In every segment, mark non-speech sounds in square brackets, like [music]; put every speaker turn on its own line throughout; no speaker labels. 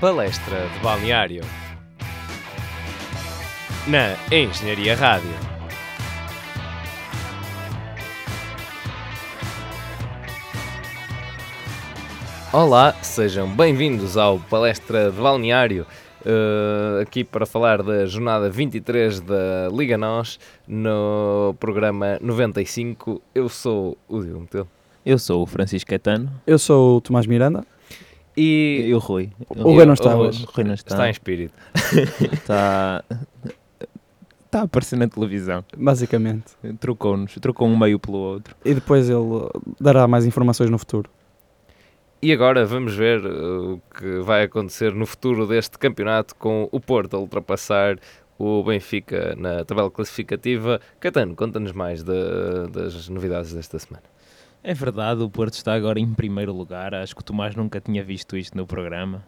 Palestra de Balneário na Engenharia Rádio. Olá, sejam bem-vindos ao Palestra de Balneário. Uh, aqui para falar da jornada 23 da Liga Nós no programa 95. Eu sou o Diogo Metel.
Eu sou o Francisco Caetano.
Eu sou o Tomás Miranda.
E, e o Rui.
O Rui não está hoje.
Rui não está.
Está em espírito.
está. [laughs] Está a aparecer na televisão.
Basicamente.
Trocou-nos, trocou um meio pelo outro.
E depois ele dará mais informações no futuro.
E agora vamos ver uh, o que vai acontecer no futuro deste campeonato com o Porto a ultrapassar o Benfica na tabela classificativa. Catano, conta-nos mais de, das novidades desta semana.
É verdade, o Porto está agora em primeiro lugar. Acho que o Tomás nunca tinha visto isto no programa.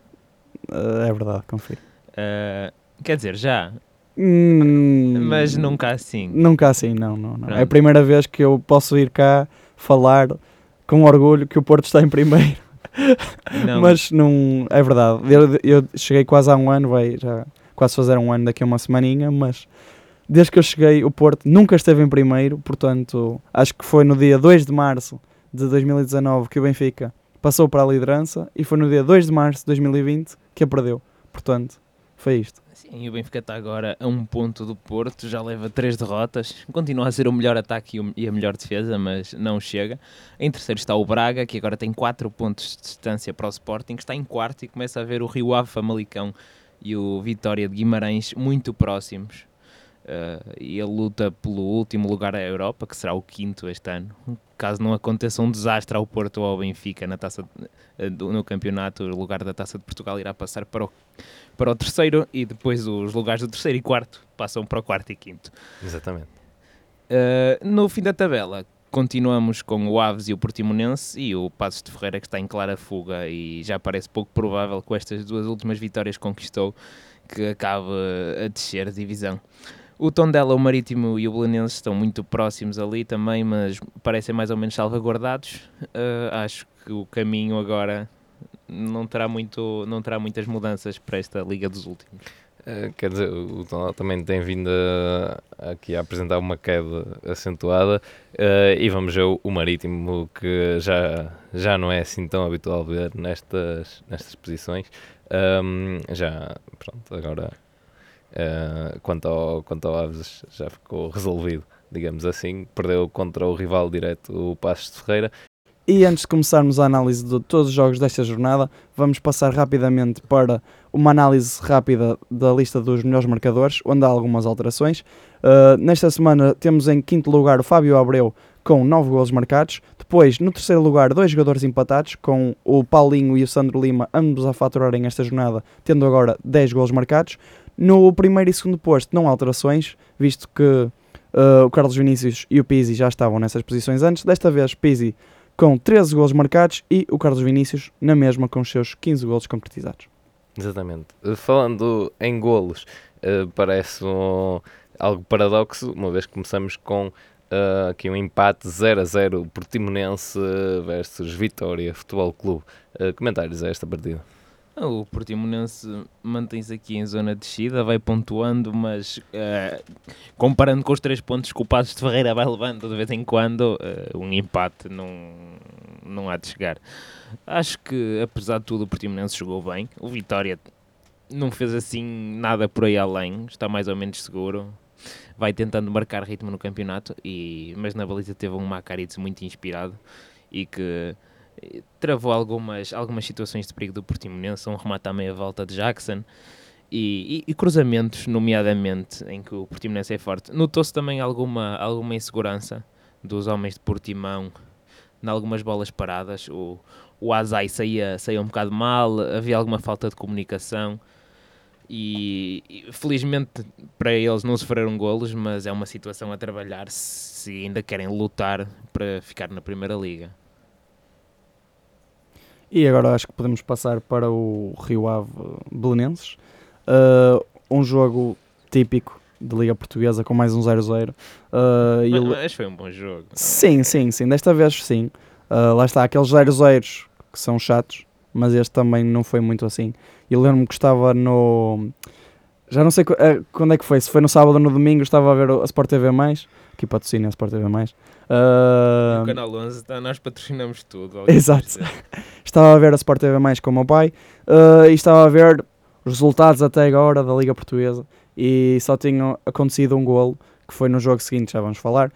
Uh, é verdade, confio.
Uh, quer dizer, já.
Hum,
mas nunca assim.
Nunca assim, não, não, não. É a primeira vez que eu posso ir cá falar com orgulho que o Porto está em primeiro. [laughs] Não. mas não é verdade. Eu, eu, cheguei quase há um ano, vai já quase fazer um ano daqui a uma semaninha, mas desde que eu cheguei, o Porto nunca esteve em primeiro, portanto, acho que foi no dia 2 de março de 2019 que o Benfica passou para a liderança e foi no dia 2 de março de 2020 que a perdeu. Portanto, foi isto.
Sim, o Benfica está agora a um ponto do Porto, já leva três derrotas, continua a ser o melhor ataque e a melhor defesa, mas não chega. Em terceiro está o Braga, que agora tem quatro pontos de distância para o Sporting, está em quarto e começa a ver o Rio Ave Famalicão e o Vitória de Guimarães muito próximos. Uh, e ele luta pelo último lugar da Europa, que será o quinto este ano. Caso não aconteça um desastre ao Porto ou ao Benfica na taça de, uh, no campeonato, o lugar da Taça de Portugal irá passar para o, para o terceiro e depois os lugares do terceiro e quarto passam para o quarto e quinto.
Exatamente.
Uh, no fim da tabela, continuamos com o Aves e o Portimonense e o Passos de Ferreira que está em clara fuga e já parece pouco provável com estas duas últimas vitórias que conquistou que acabe a descer a divisão. O Tondela, o Marítimo e o Belenenses estão muito próximos ali também, mas parecem mais ou menos salvaguardados. Uh, acho que o caminho agora não terá, muito, não terá muitas mudanças para esta Liga dos Últimos.
Uh, quer dizer, o Tondela também tem vindo a, aqui a apresentar uma queda acentuada uh, e vamos ver o, o, Marítimo que já, já não é assim tão habitual ver nestas, nestas posições. Um, já, pronto, agora Uh, quanto, ao, quanto ao Aves já ficou resolvido, digamos assim. Perdeu contra o rival direto, o Passos de Ferreira.
E antes de começarmos a análise de todos os jogos desta jornada, vamos passar rapidamente para uma análise rápida da lista dos melhores marcadores, onde há algumas alterações. Uh, nesta semana temos em quinto lugar o Fábio Abreu com 9 golos marcados. Depois, no terceiro lugar, dois jogadores empatados, com o Paulinho e o Sandro Lima, ambos a faturarem esta jornada, tendo agora 10 golos marcados. No primeiro e segundo posto não há alterações, visto que uh, o Carlos Vinícius e o Pizzi já estavam nessas posições antes. Desta vez, Pizzi com 13 golos marcados e o Carlos Vinícius na mesma com os seus 15 golos concretizados.
Exatamente. Uh, falando em golos, uh, parece um, algo paradoxo, uma vez que começamos com uh, aqui um empate 0 a 0 Portimonense versus Vitória Futebol Clube. Uh, comentários a esta partida?
O Portimonense mantém-se aqui em zona de descida, vai pontuando, mas uh, comparando com os três pontos que o Passos de Ferreira vai levando de vez em quando, uh, um empate não, não há de chegar. Acho que, apesar de tudo, o Portimonense jogou bem. O Vitória não fez assim nada por aí além, está mais ou menos seguro. Vai tentando marcar ritmo no campeonato, e, mas na baliza teve um Macarides muito inspirado e que travou algumas, algumas situações de perigo do Portimonense, um remate à meia volta de Jackson e, e, e cruzamentos, nomeadamente, em que o Portimonense é forte. Notou-se também alguma, alguma insegurança dos homens de Portimão em algumas bolas paradas. O, o Azai saía, saía um bocado mal, havia alguma falta de comunicação. E, e, felizmente para eles não sofreram golos, mas é uma situação a trabalhar se ainda querem lutar para ficar na Primeira Liga.
E agora acho que podemos passar para o Rio Ave Belenenses. Uh, um jogo típico de Liga Portuguesa com mais um 0-0.
Uh, ele... Mas foi um bom jogo.
Sim, sim, sim. Desta vez sim. Uh, lá está, aqueles 0-0 que são chatos. mas este também não foi muito assim. Eu lembro-me que estava no. Já não sei eh, quando é que foi, se foi no sábado ou no domingo, estava a ver a Sport TV, aqui patrocínio a Sport TV. Ah,
O Canal 11, tá, nós patrocinamos tudo.
Exato. [laughs] estava a ver a Sport TV com o meu pai ah, e estava a ver os resultados até agora da Liga Portuguesa e só tinha acontecido um golo, que foi no jogo seguinte, já vamos falar,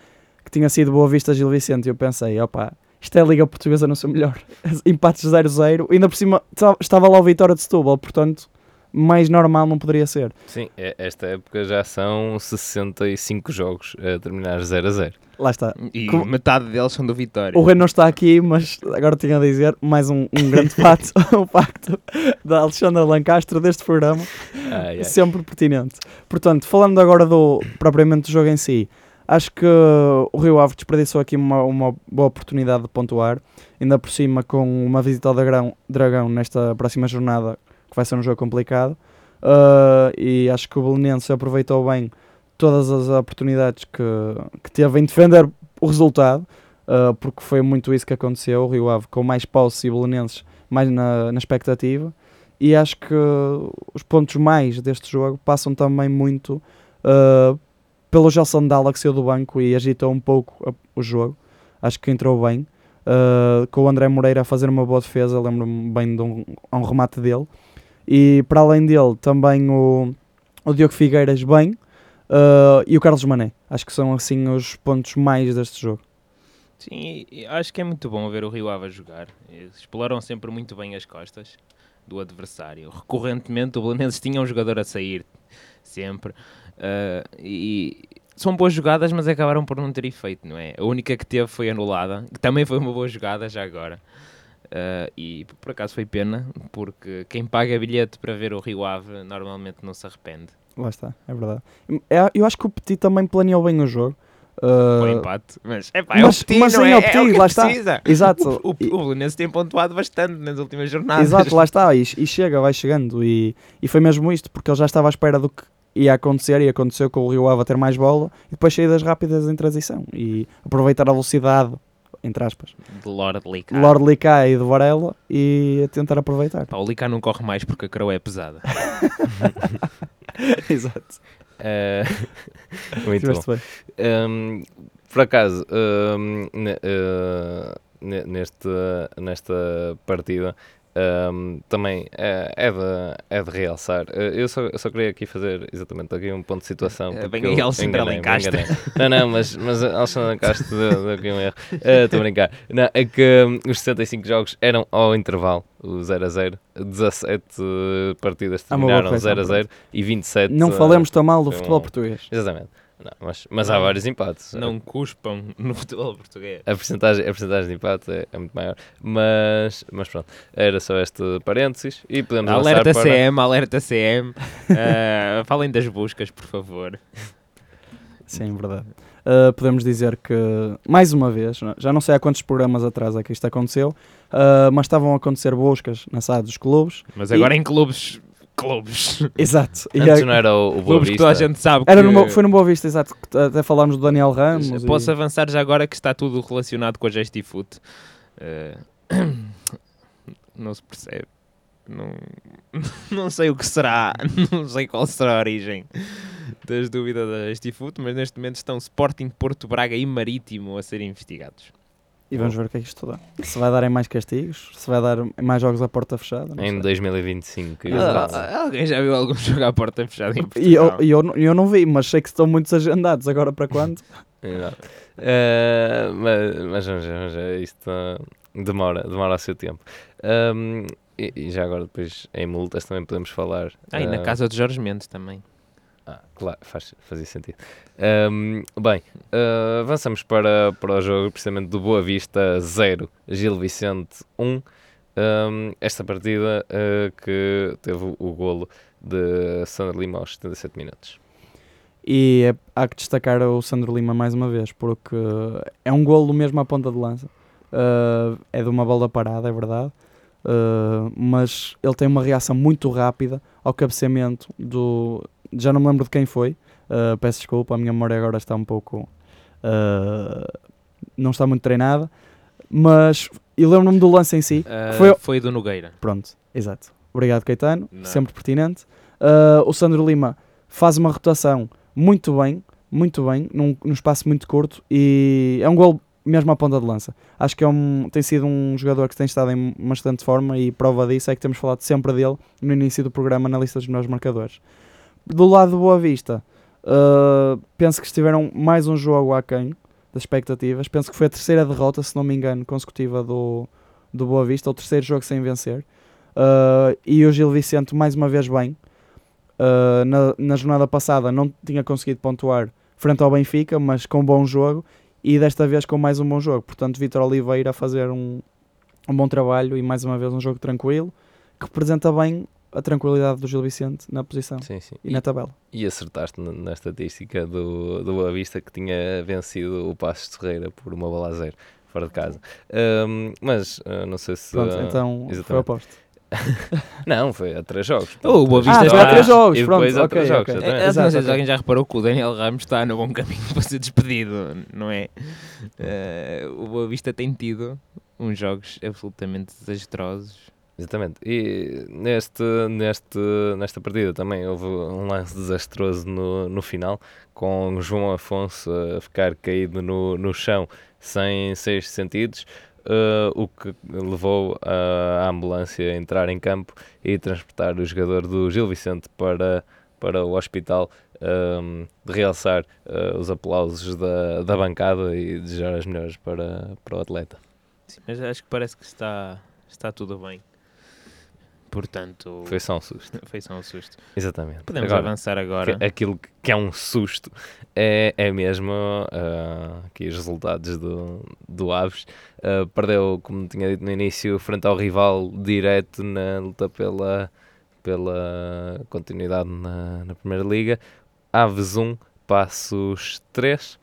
que tinha sido Boa Vista Gil Vicente e eu pensei, opa, isto é a Liga Portuguesa no seu melhor. [laughs] Empates 0-0, ainda por cima ta- estava lá o Vitória de Setúbal, portanto, mais normal não poderia ser.
Sim, é- esta época já são 65 jogos a terminar 0 a 0.
Lá está.
E
Como-
metade deles são do Vitória.
O Rei não está aqui, mas agora tinha a dizer mais um, um grande [laughs] fato, [laughs] o facto da Alexandra Lancastro deste programa,
Ai, ai.
sempre pertinente. Portanto, falando agora do propriamente do jogo em si, acho que o Rio Ave desperdiçou aqui uma, uma boa oportunidade de pontuar, ainda por cima com uma visita ao Dragão, Dragão nesta próxima jornada, que vai ser um jogo complicado, Ah, e acho que o Belenense aproveitou bem todas as oportunidades que, que teve em defender o resultado, ah, porque foi muito isso que aconteceu, o Rio Ave com mais posse e Belenenses mais na, na expectativa, e acho que os pontos mais deste jogo passam também muito uh, pelo Gelson Dalla que saiu do banco e agitou um pouco a- o jogo. Acho que entrou bem. uh, com o André Moreira a fazer uma boa defesa, lembro-me bem de um, um remate dele. E para além dele, também o, o Diogo Figueiras bem uh, e o Carlos Mané. Acho que são assim os pontos mais deste jogo.
Sim, acho que é muito bom ver o Rio Ave jogar. Exploram sempre muito bem as costas do adversário. Recorrentemente o Belenenses tinha um jogador a sair, sempre. Ah, e são boas jogadas, mas acabaram por não ter efeito, não é? A única que teve foi anulada, que também foi uma boa jogada já agora. Ah, e por acaso foi pena, porque quem paga bilhete para ver o Rio Ave normalmente não se arrepende.
Lá está, é verdade. É- eu acho que o Petit também planeou bem o jogo. Uh,
empate, mas, epá, é o Petit,
mas
não
sim,
é?
é o
É
Petit,
o que
lá está.
precisa.
Exato.
O, o, o Belenenses tem pontuado bastante nas últimas jornadas.
Exato, lá está, e, e chega, vai chegando. E, e foi mesmo isto, porque ele já estava à espera do que ia acontecer, e aconteceu com o Rio Ave a ter mais bola, e depois saídas rápidas em transição, e aproveitar a velocidade, entre aspas,
De Lord Licá.
Lord Licá e de Varela, e a tentar aproveitar.
Pá, o Licá não corre mais porque a coroa é pesada. [laughs]
Exato.
Eh, [laughs] muito bom.
Tiveste bem.
Um, por acaso, um, ne- uh, neste, nesta partida, um, também é, é, de, é de realçar. Uh, eu, só, eu só queria aqui fazer exatamente aqui um ponto de situação.
Eh,
porque
vem aí
eu
Alexandre
enganei-me,
Alencastre.
Não, não, mas, mas a Alexandre Alencastre deu, aqui um erro. [laughs] Uh, Estou a brincar. Não, é que um, os 65 jogos eram ao intervalo, o 0 a 0. 17 uh, partidas
É boa
terminaram
coisa,
0 a 0 e 27.
Não
uh,
falemos tão mal do futebol
um-
português.
Exatamente. Não, mas, mas há vários empates.
Não cuspam no futebol português.
A porcentagem, a porcentagem de empate é, é muito maior. Mas, mas pronto, era só este parênteses e podemos
Alerta
para...
CM, alerta CM. [laughs] Eh, falem das buscas, por favor.
Sim, verdade. Uh, podemos dizer que, mais uma vez, já não sei há quantos programas atrás é que isto aconteceu, uh, mas estavam a acontecer buscas na sala dos clubes.
Mas agora em clubes. Clubes.
Exato. E
Antes não era o, o Boa
clubes que toda a
Vista.
gente sabe
Era
que...
foi no Boa Vista, exato. que Até falámos do Daniel Ramos. e-
Posso avançar já agora que está tudo relacionado com a Gestifute. Eh, [coughs] não se percebe. Não, [laughs] não sei o que será. [laughs] Não sei qual será a origem das dúvidas da Gestifute, mas neste momento estão Sporting, Porto Braga e Marítimo a serem investigados.
E vamos ver o que é que isto dá. Se vai dar em mais castigos, se vai dar em mais jogos à porta fechada.
Em
sei.
2025.
Ah.
Ah, alguém já viu algum [laughs] jogo à porta fechada em Portugal?
E eu, e eu, não- eu não vi, mas sei que estão muitos agendados. Agora para quando? [laughs]
Exato. Eh, mas, mas vamos ver, vamos ver, isto ah, demora, demora o seu tempo. Ahm, e, e já agora depois em multas também podemos falar.
Ah, e na
ah,
casa de Jorge Mendes também.
Ah, claro, faz, fazia sentido. Ahm, bem, ah, avançamos para, para o jogo precisamente do Boa Vista 0, Gil Vicente 1. Ahm, esta partida ah, que teve o golo de Sandro Lima aos 77 minutos.
E é- há que destacar o Sandro Lima mais uma vez, porque é um golo mesmo à ponta de lança. Uh, é de uma bola parada, é verdade. Uh, mas ele tem uma reação muito rápida ao cabeceamento do. Já não me lembro de quem foi. Uh, peço desculpa, a minha memória agora está um pouco. uh, não está muito treinada. Mas, e lembro-me do lance em si.
Ah,
Foi-
foi... do Nogueira.
Pronto, exato. Obrigado, Caetano.
Não.
Sempre pertinente. O Sandro Lima faz uma rotação muito bem, muito bem, num, num espaço muito curto e é um gol mesmo à ponta de lança. Acho que é um, tem sido um jogador que tem estado em bastante forma e prova disso é que temos falado sempre dele no início do programa na lista dos melhores marcadores. Do lado do Boa Vista, uh, penso que estiveram mais um jogo aquém das expectativas. Penso que foi a terceira derrota, se não me engano, consecutiva do, do Boa Vista, o terceiro jogo sem vencer. Uh, e o Gil Vicente, mais uma vez, bem. Uh, na, na jornada passada não tinha conseguido pontuar frente ao Benfica, mas com um bom jogo. E desta vez com mais um bom jogo. Portanto, Vitor Oliveira a fazer um, um bom trabalho e mais uma vez um jogo tranquilo que representa bem a tranquilidade do Gil Vicente na posição
Sim, sim.
e na tabela.
E acertaste na, na estatística do, do Boa Vista que tinha vencido o Passos de Ferreira por uma bola a zero, fora de casa. Ahm, mas ah, não sei se.
Pronto,
ah,
então foi
exatamente.
oposto. [laughs]
Não, foi a três jogos. [laughs]
Oh, o Boa
Ah,
Vista
foi
está...
há três jogos,
E depois
pronto,
há três
ok,
jogos,
ok.
exatamente.
É,
Exato,
não sei se
ok.
alguém já reparou que o Daniel Ramos está no bom caminho para ser despedido, não é? Eh, o Boa Vista tem tido uns jogos absolutamente desastrosos.
Exatamente. E neste, neste, nesta partida também houve um lance desastroso no, no final, com João Afonso a ficar caído no, no chão sem seis sentidos, eh, o que levou a, a ambulância a entrar em campo e transportar o jogador do Gil Vicente para, para o hospital, ehm, de realçar eh, os aplausos da, da bancada e desejar as melhores para, para o atleta.
Sim, mas acho que parece que está, está tudo bem. Portanto,
Foi só um susto. [laughs]
foi só um susto.
Exatamente.
Podemos
Agora,
avançar agora.
que- aquilo que- que é um susto é, é mesmo ah, aqui os resultados do, do Aves. Ah, perdeu, como tinha dito no início, frente ao rival direto na luta pela, pela continuidade na, na Primeira Liga. Aves 1, Passos 3.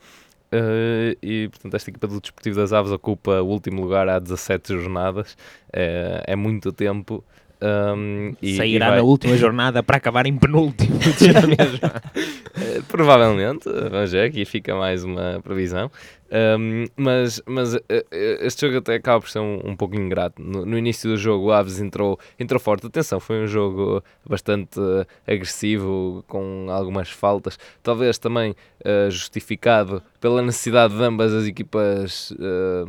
Ah, e portanto, esta equipa do Desportivo das Aves ocupa o último lugar há 17 jornadas. É, é muito tempo. Ahm, e, e
Sairá
vai-
na última jornada para acabar em penúltimo. [laughs] [laughs]
Provavelmente, vamos ver, aqui fica mais uma previsão. Ahm, mas mas eh, eh, este jogo até acaba por ser um, um pouco ingrato. No, no início do jogo, o Aves entrou, entrou forte. Atenção, foi um jogo bastante eh, agressivo, com algumas faltas. Talvez também eh, justificado pela necessidade de ambas as equipas. eh,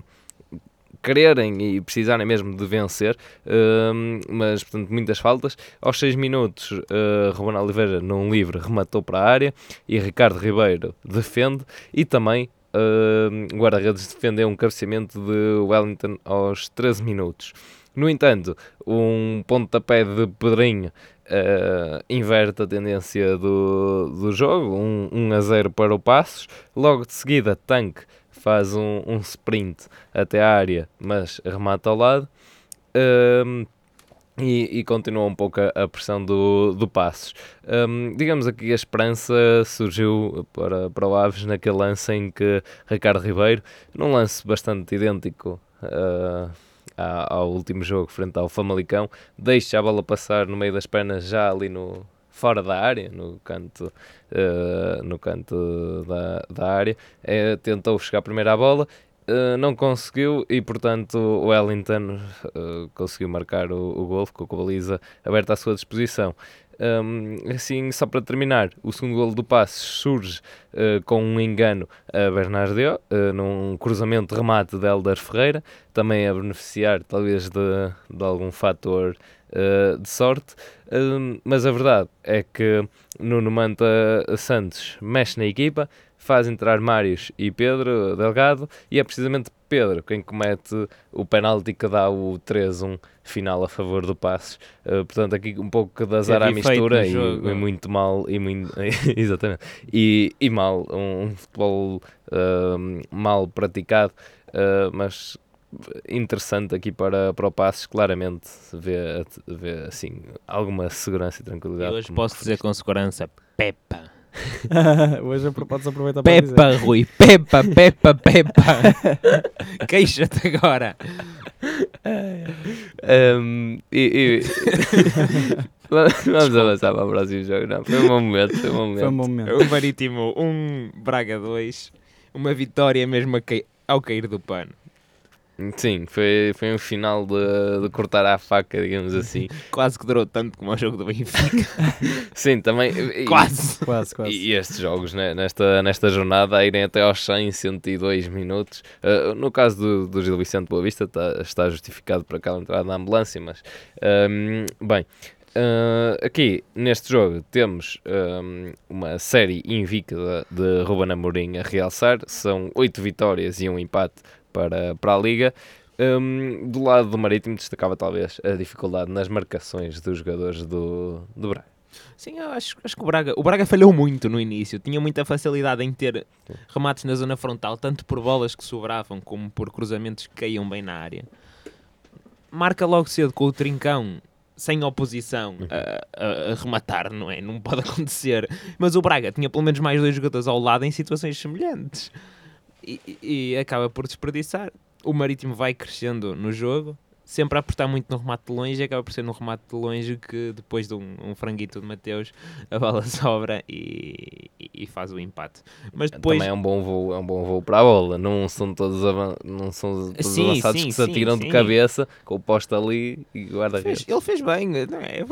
quererem e precisarem mesmo de vencer, hum, mas portanto muitas faltas. Aos 6 minutos, uh, Ruben Oliveira, num livre, rematou para a área e Ricardo Ribeiro defende e também uh, guarda-redes defendeu um cabeceamento de Wellington aos 13 minutos. No entanto, um pontapé de Pedrinho uh, inverte a tendência do, do jogo, um, 1 a 0 para o Passos. Logo de seguida, Tanque faz um, um sprint até a área, mas remata ao lado. Um, e, e continua um pouco a, a pressão do, do Passos. Um, digamos aqui a esperança surgiu para, para o Aves naquele lance em que Ricardo Ribeiro, num lance bastante idêntico uh, a- ao último jogo frente ao Famalicão, deixa a bola passar no meio das pernas já ali no fora da área, no canto, uh, no canto da, da área, Eh, tentou chegar primeiro à bola, Uh, não conseguiu e portanto o Wellington uh, conseguiu marcar o, o gol, ficou com a baliza aberta à sua disposição. Um, assim, só para terminar, o segundo gol do passe surge uh, com um engano a Bernardo, uh, num cruzamento remate de Helder Ferreira, também a beneficiar talvez de, de algum fator uh, de sorte, mas a verdade é que Nuno Manta Santos mexe na equipa, faz entrar Mários e Pedro Delgado e é precisamente Pedro quem comete o penalti que dá o 3-1 final a favor do Passos. Uh, portanto, aqui um pouco de azar à mistura e, e muito mal e muito, [laughs] exatamente e, e mal um, um futebol uh, mal praticado, uh, mas interessante aqui para, para o Passos, claramente vê, vê assim alguma segurança e tranquilidade.
E hoje posso dizer com segurança: Pepa. [laughs]
Hoje podes aproveitar para dizer.
Pepa, Rui. Pepa, Pepa, Pepa. [laughs] Queixa-te agora.
Um, e, e- [laughs] Vamos avançar para o próximo jogo. Não, foi um bom momento. Foi um bom
Foi um
momento.
bom momento.
O Marítimo 1, Braga 2. Uma vitória mesmo a cai- ao cair do pano.
Sim, foi, foi um final de, de cortar à faca, digamos assim. [laughs]
Quase que durou tanto como o jogo do Benfica. [laughs]
Sim, também. e-
Quase.
Quase, quase.
E estes jogos, né, nesta, nesta jornada, a irem até aos 100, 102 minutos. Uh, no caso do, do Gil Vicente Boa Vista, tá- está justificado por aquela entrada na ambulância, mas, um, bem, uh, aqui neste jogo temos um, uma série invicta de Ruben Amorim a realçar. São 8 vitórias e um empate para, para a Liga. Um, do lado do Marítimo destacava talvez a dificuldade nas marcações dos jogadores do, do Braga.
Sim, eu acho, acho que o Braga, o Braga falhou muito no início. Tinha muita facilidade em ter remates na zona frontal, tanto por bolas que sobravam como por cruzamentos que caíam bem na área. Marca logo cedo com o trincão, sem oposição, a, a- a rematar, não é? Não pode [laughs] acontecer. Mas o Braga tinha pelo menos mais dois jogadores ao lado em situações semelhantes. E, e- acaba por desperdiçar. O Marítimo vai crescendo no jogo, sempre a apostar muito no remate de longe e acaba por ser no remate de longe que depois de um, um franguito de Mateus a bola [laughs] sobra e, e- e faz o empate. Mas depois
Também é um bom voo, é um bom voo para a bola. Não são todos, avan- não são todos
Sim,
avançados
sim,
que se
sim,
atiram de
sim.
cabeça com o posto ali e guarda-redes.
ele fez bem, não é?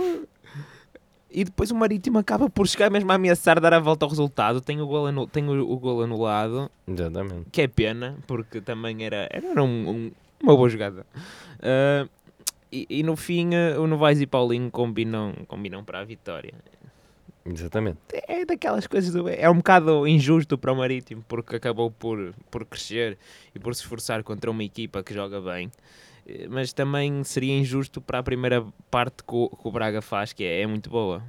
E depois o Marítimo acaba por chegar mesmo a ameaçar dar a volta ao resultado. Tem o gol, anu- tem o, o gol anulado,
Exatamente.
que é pena, porque também era, era um- um- uma boa jogada. Ah, e, e no fim, uh, o Novaes e Paulinho combinam, combinam para a vitória.
Exatamente.
é daquelas coisas do, é um bocado injusto para o Marítimo porque acabou por, por crescer e por se esforçar contra uma equipa que joga bem mas também seria injusto para a primeira parte que o, que o Braga faz que é, é muito boa.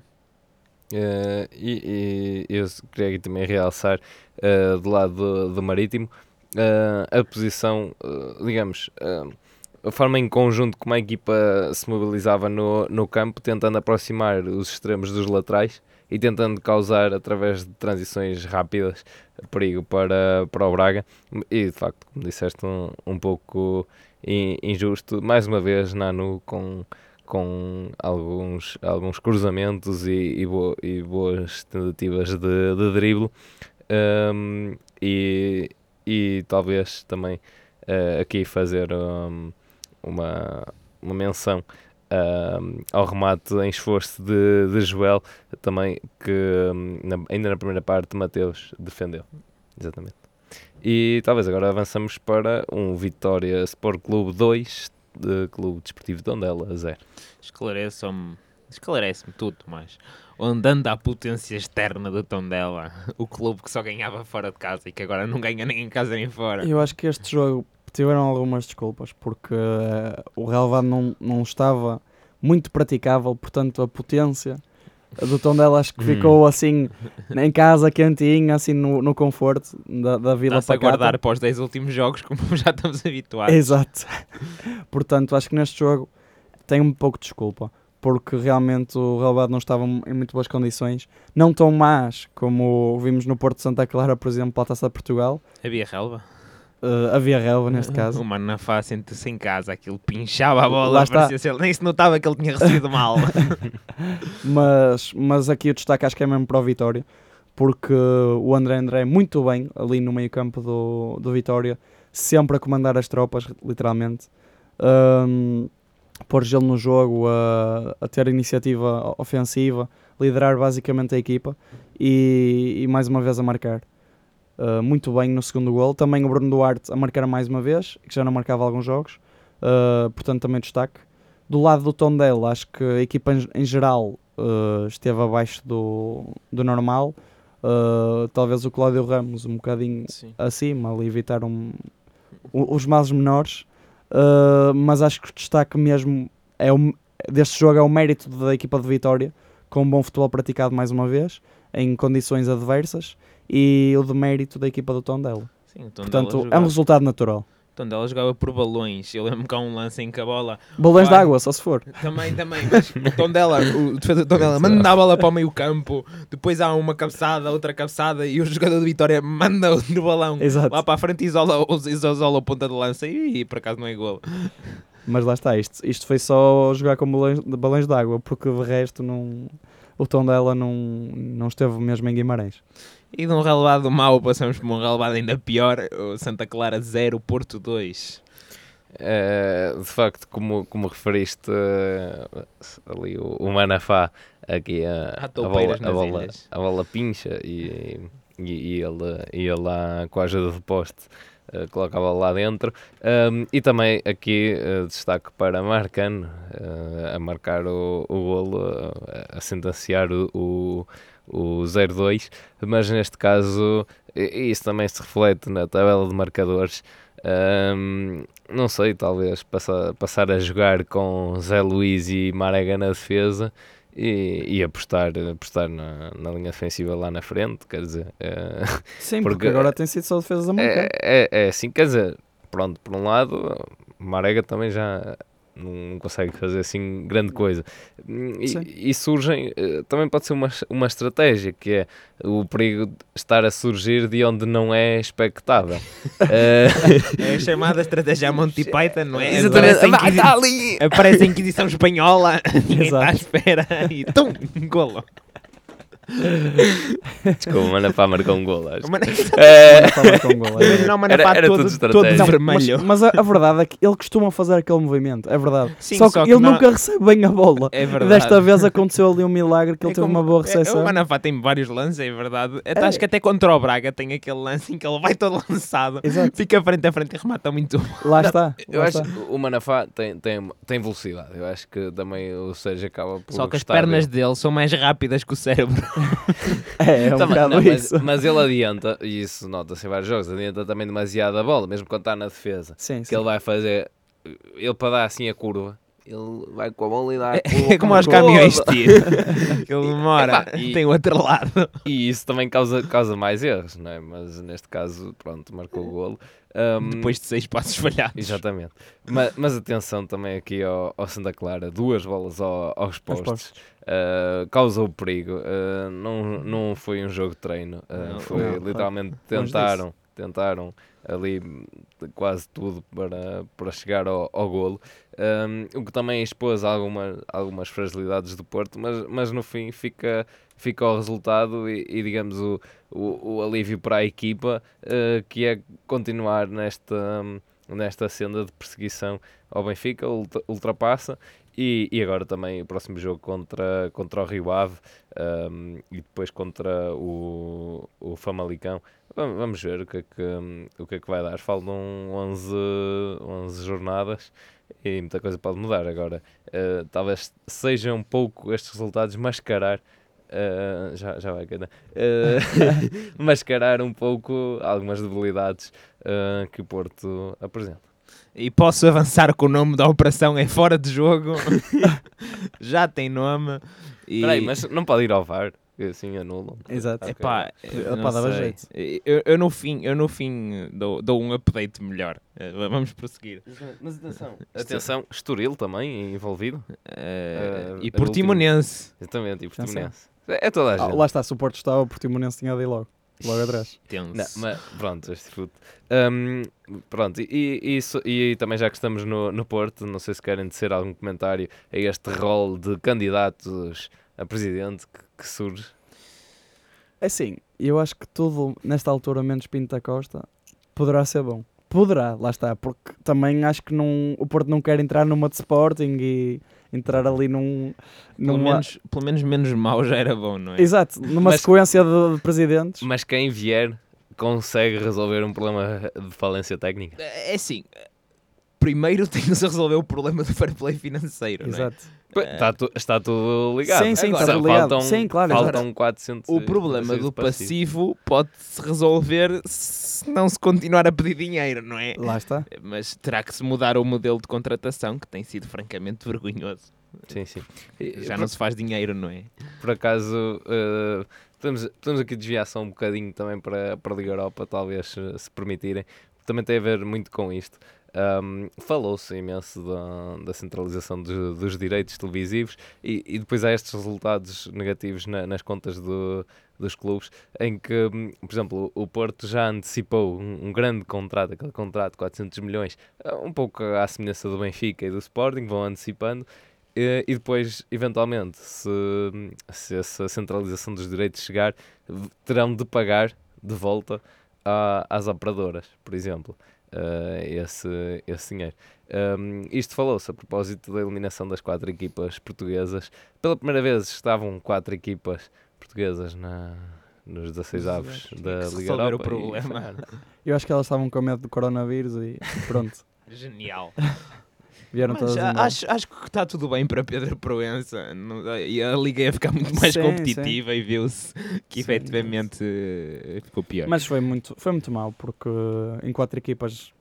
Eh, e, e eu queria também realçar eh, do lado do, do Marítimo eh, a posição, eh, digamos, eh, a forma em conjunto como a equipa se mobilizava no, no campo, tentando aproximar os extremos dos laterais e tentando causar, através de transições rápidas, perigo para, para o Braga. E de facto, como disseste, um, um pouco in- injusto. Mais uma vez, Nanu com com alguns, alguns cruzamentos e, e, bo- e boas tentativas de, de drible Um, e, e talvez também eh, aqui fazer um, uma, uma menção um, ao remate em esforço de, de Joel também que um, na- ainda na primeira parte Mateus defendeu. Exatamente. E talvez agora avançamos para um Vitória Sport Clube 2 de Clube Desportivo de Ondela 0
esclareçam-me esclarece-me tudo mais onde anda a potência externa do Tondela? [laughs] O clube que só ganhava fora de casa e que agora não ganha nem em casa nem fora.
Eu acho que este jogo tiveram algumas desculpas, porque eh, o relevado não, não estava muito praticável, portanto a potência do Tondela acho que
Hum.
ficou assim em casa, quentinha, assim no, no conforto da, da Vila
Está-se a
Pacata.
guardar para os 10 últimos jogos, como [laughs] já estamos habituados.
Exato. Portanto, acho que neste jogo tem um pouco de desculpa, porque realmente o relevado não estava em muito boas condições, não tão más como vimos no Porto de Santa Clara, por exemplo, para a Taça de Portugal.
Havia relva.
Uh, havia relva neste [laughs] caso.
O mano na face sente-se em casa, aquilo pinchava a bola, ser- nem se notava que ele tinha recebido mal. [laughs]
Mas, mas aqui o destaque acho que é mesmo para o Vitória, porque o André André muito bem ali no meio campo do, do Vitória, sempre a comandar as tropas, literalmente. Um, pôr gelo no jogo, a, a ter iniciativa ofensiva, liderar basicamente a equipa e, e mais uma vez a marcar. Uh, muito bem no segundo gol. Também o Bruno Duarte a marcar mais uma vez, que já não marcava alguns jogos, uh, portanto também destaque. Do lado do Tondela, acho que a equipa em, geral uh, esteve abaixo do, do normal. Talvez o Cláudio Ramos um bocadinho
Sim.
acima, ali evitar um- os males menores. Mas acho que o destaque mesmo é o, deste jogo é o mérito da equipa de Vitória, com um bom futebol praticado mais uma vez, em condições adversas, e o demérito da equipa do Tondela.
Sim, o Tondela
Portanto, é um
jogava,
resultado natural.
o Tondela jogava por balões. Eu lembro que há um lance em que a bola.
Balões de água, só se for.
Também, também. Mas o [laughs] Tondela, o defesa do Tondela manda a bola para o meio campo. Depois há uma cabeçada, outra cabeçada. E o jogador de Vitória manda no balão
Exato.
lá para a frente e isola, isola a ponta de lança. E, por acaso não é gol.
Mas lá está, isto, isto foi só jogar com balões, balões de água, porque de resto não, o Tondela não, não esteve mesmo em Guimarães.
E de um relevado mau passamos para um relevado ainda pior. O Santa Clara 0, Porto 2.
Eh, de facto, como, como referiste eh, ali o, o Manafá, aqui a, a, bola, a, bola, a bola pincha e, e, e ele ia lá com a ajuda do poste. eh, coloca a bola lá dentro Um, e também aqui destaque para Marcano a marcar o, o golo a sentenciar o, o, o 0-2 mas neste caso isso também se reflete na tabela de marcadores Um, não sei, talvez passar, passar a jogar com Zé Luís e Marega na defesa e, e apostar, apostar na, na linha defensiva lá na frente, quer dizer, eh, [laughs]
Sim, porque,
Porque-
agora tem sido só defesas a marcar.
é, é, é assim, quer dizer, pronto, por um lado, Marega também já não consegue fazer assim grande coisa. E, e surgem, eh, também pode ser uma, uma estratégia, que é o perigo de estar a surgir de onde não é expectável. [laughs]
É a chamada estratégia Monty [laughs] Python, não é?
Exatamente.
Aparece a,
Ah,
Inquisi-
tá ali!
aparece a Inquisição Espanhola, [laughs] ninguém está à espera e tum, golo.
Desculpa, mano, pá, marcou um gol, acho.
Mano,
Eh,
Fala com o gol, é
Imagina o Manafá
Era- era
todo,
tudo
todo.
Não,
vermelho.
Mas, mas a, a verdade é que ele costuma fazer aquele movimento, é verdade.
Sim,
só que
só que
ele
não-
nunca recebe bem a bola.
É verdade.
Desta vez aconteceu ali um milagre que ele
É
teve
como-
uma boa
é-
recepção.
o Manafá tem vários lances, é verdade. Até,
É.
Acho que até contra o Braga tem aquele lance em que ele vai todo [laughs] lançado,
Exato.
fica frente a frente e remata muito.
Lá está.
Eu
lá
acho
está.
que o Manafá tem, tem, tem velocidade. Eu acho que também o Sérgio acaba por.
Só que as pernas
dele.
dele são mais rápidas que o cérebro. [laughs]
É, é um
Também-
bocado
não, mas,
isso.
mas ele adianta, e isso nota-se em vários jogos, adianta também demasiado a bola, mesmo quando está na defesa.
Sim,
Que
sim.
ele vai fazer, ele para dar assim a curva, ele vai com a bola [laughs] [laughs] e dá a curva.
É como
com
aos caminhões de tiro. ele demora,
Epá, e-
tem o outro lado.
E isso também causa, causa mais erros, não é? Mas neste caso, pronto, marcou o golo. Um,
Depois de seis passos falhados.
Exatamente. Mas, mas atenção também aqui ao, ao Santa Clara, duas bolas ao- aos
Aos
postos.
postos.
Uh, causou perigo. Uh, não, não foi um jogo de treino. Uh,
Não,
foi
não,
literalmente
longe
tentaram, tentaram ali quase tudo para, para chegar ao, ao golo. Um, o que também expôs alguma, algumas fragilidades do Porto, mas, mas no fim fica, fica o resultado e, e, digamos o, o, o alívio para a equipa uh, que é continuar nesta, hum, nesta senda de perseguição ao Benfica, ultra- ultrapassa e, e agora também o próximo jogo contra, contra o Rio Ave um, e depois contra o, o Famalicão. Vamos, ver o que, é que, o que é que vai dar. Faltam 11, 11 jornadas e muita coisa pode mudar. Agora, eh, talvez seja um pouco estes resultados mascarar. eh, já, já vai quedar. eh, [laughs] mascarar um pouco algumas debilidades eh, que o Porto apresenta.
E posso avançar com o nome da operação é fora de jogo. [laughs] [laughs] Já tem nome. E...
Espera aí, mas não pode ir ao VAR, que assim anulam.
Exato.
Ok.
Epá,
dava
sei.
jeito.
Eu, eu no fim, eu no fim dou, dou um update melhor. Eh, Vamos prosseguir.
Mas atenção, [laughs] atenção, Estoril também envolvido.
Eh,
Eh,
e Portimonense.
Exatamente, e
Atenção.
Portimonense. É é toda a
Ah,
gente.
lá está, se o Porto estava, o Portimonense tinha de ir logo. Logo atrás.
Tenso.
Não, mas pronto, este fruto. Hum, pronto, e, e, isso- e também já que estamos no, no Porto, não sei se querem dizer algum comentário a este rol de candidatos a presidente que, que surge.
É assim, eu acho que tudo, nesta altura, menos Pinto da Costa, poderá ser bom. Poderá, lá está, porque também acho que não, o Porto não quer entrar numa de Sporting e entrar ali num...
Pelo,
numa
menos, pelo menos menos mau já era bom, não é?
Exato, numa
Mas-
sequência de, de presidentes.
Mas quem vier consegue resolver um problema de falência técnica.
É assim, primeiro tem que se resolver o problema do fair play financeiro, não é?
Exato.
Está, tu- está tudo ligado.
Sim, sim,
está
Só
tudo ligado.
Faltam,
Sim, claro,
faltam 400
O problema do passivo pode-se resolver se não se continuar a pedir dinheiro, não é?
Lá está.
Mas terá que se mudar o modelo de contratação, que tem sido francamente vergonhoso.
Sim, sim.
Já não se faz dinheiro, não é?
por acaso, eh, podemos, podemos aqui desviar só um bocadinho também para, para a Liga Europa, talvez, se permitirem. Também tem a ver muito com isto. Um, Falou-se imenso da, da centralização dos, dos direitos televisivos e, e depois há estes resultados negativos na- nas contas do- dos clubes, em que, hum, por exemplo, o Porto já antecipou um, um grande contrato, aquele contrato de 400 milhões, eh, um pouco à semelhança do Benfica e do Sporting, vão antecipando. eh, E depois, eventualmente, se, se essa centralização dos direitos chegar, terão de pagar de volta a- às operadoras, por exemplo. Eh, esse, esse dinheiro. Um, isto falou-se a propósito da eliminação das quatro equipas portuguesas. Pela primeira vez estavam quatro equipas portuguesas na, nos 16 avos da
que se
Liga
o
Europa. e
problema.
falharam.
Eu acho que elas estavam com medo do coronavírus e pronto. [laughs]
Genial.
Vieram
Mas
todas
acho, acho que está tudo bem para Pedro Proença. E a liga ia ficar muito mais
Sim,
competitiva e viu-se que
Sim,
efetivamente eh, ficou pior.
Mas foi muito, foi muito mal, porque em quatro equipas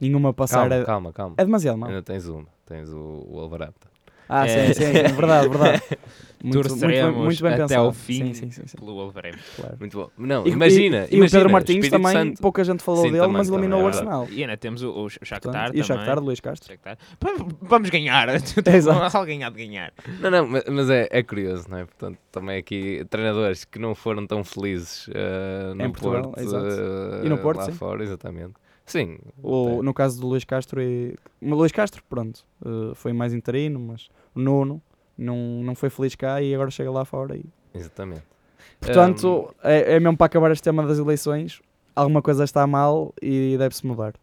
nenhuma passar
Calma,
é,
calma, calma.
é demasiado mal.
Ainda tens uma, tens o, o Wolverhampton.
Ah,
É.
sim, sim, sim, verdade, verdade. [laughs] Muito, muito, bem-
Torceremos
muito bem
até
pensado.
ao fim.
Sim, sim, sim, sim,
Pelo Wolverhampton.
claro.
Muito bom. Não,
E-
imagina,
e, e
imagina,
o Pedro Martins
Espírito
também,
Santo-
pouca gente falou
Sim,
dele,
também,
mas eliminou
também,
o
é.
Arsenal.
E ainda temos o, o Shakhtar
Portanto, e o
também.
Shakhtar, Luís Castro.
Shakhtar. Vamos ganhar. [laughs]
Exato.
Alguém há de ganhar.
Não, não, ma- mas é, é curioso, não é? Portanto, também aqui treinadores que não foram tão felizes eh, no
Em Portugal,
Porto, eh,
E no Porto,
lá
sim.
fora, exatamente. Sim,
O, no caso do Luís Castro, e, o Luís Castro, pronto, eh, foi mais interino, mas o Nuno não, não foi feliz cá e agora chega lá fora. E,
exatamente.
portanto, é, é mesmo para acabar este tema das eleições. Alguma coisa está mal e deve-se mudar.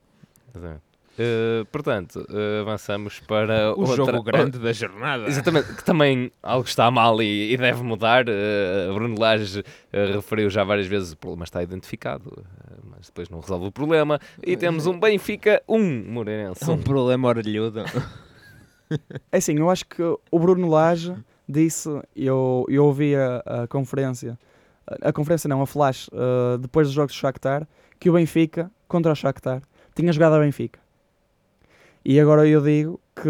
Exatamente. Eh, portanto, eh, avançamos para [laughs]
O
outra,
jogo grande da jornada.
Exatamente, que também algo está mal e, e deve mudar. eh, Bruno Lage referiu já várias vezes o problema está identificado, mas depois não resolve o problema. E temos um Benfica, um Moreirense.
É um problema orelhudo.
É assim, eu acho que o Bruno Lage disse, eu, eu ouvi a, a conferência, a, a conferência não, a flash, depois dos jogos do Shakhtar, que o Benfica, contra o Shakhtar, tinha jogado a Benfica. E agora eu digo que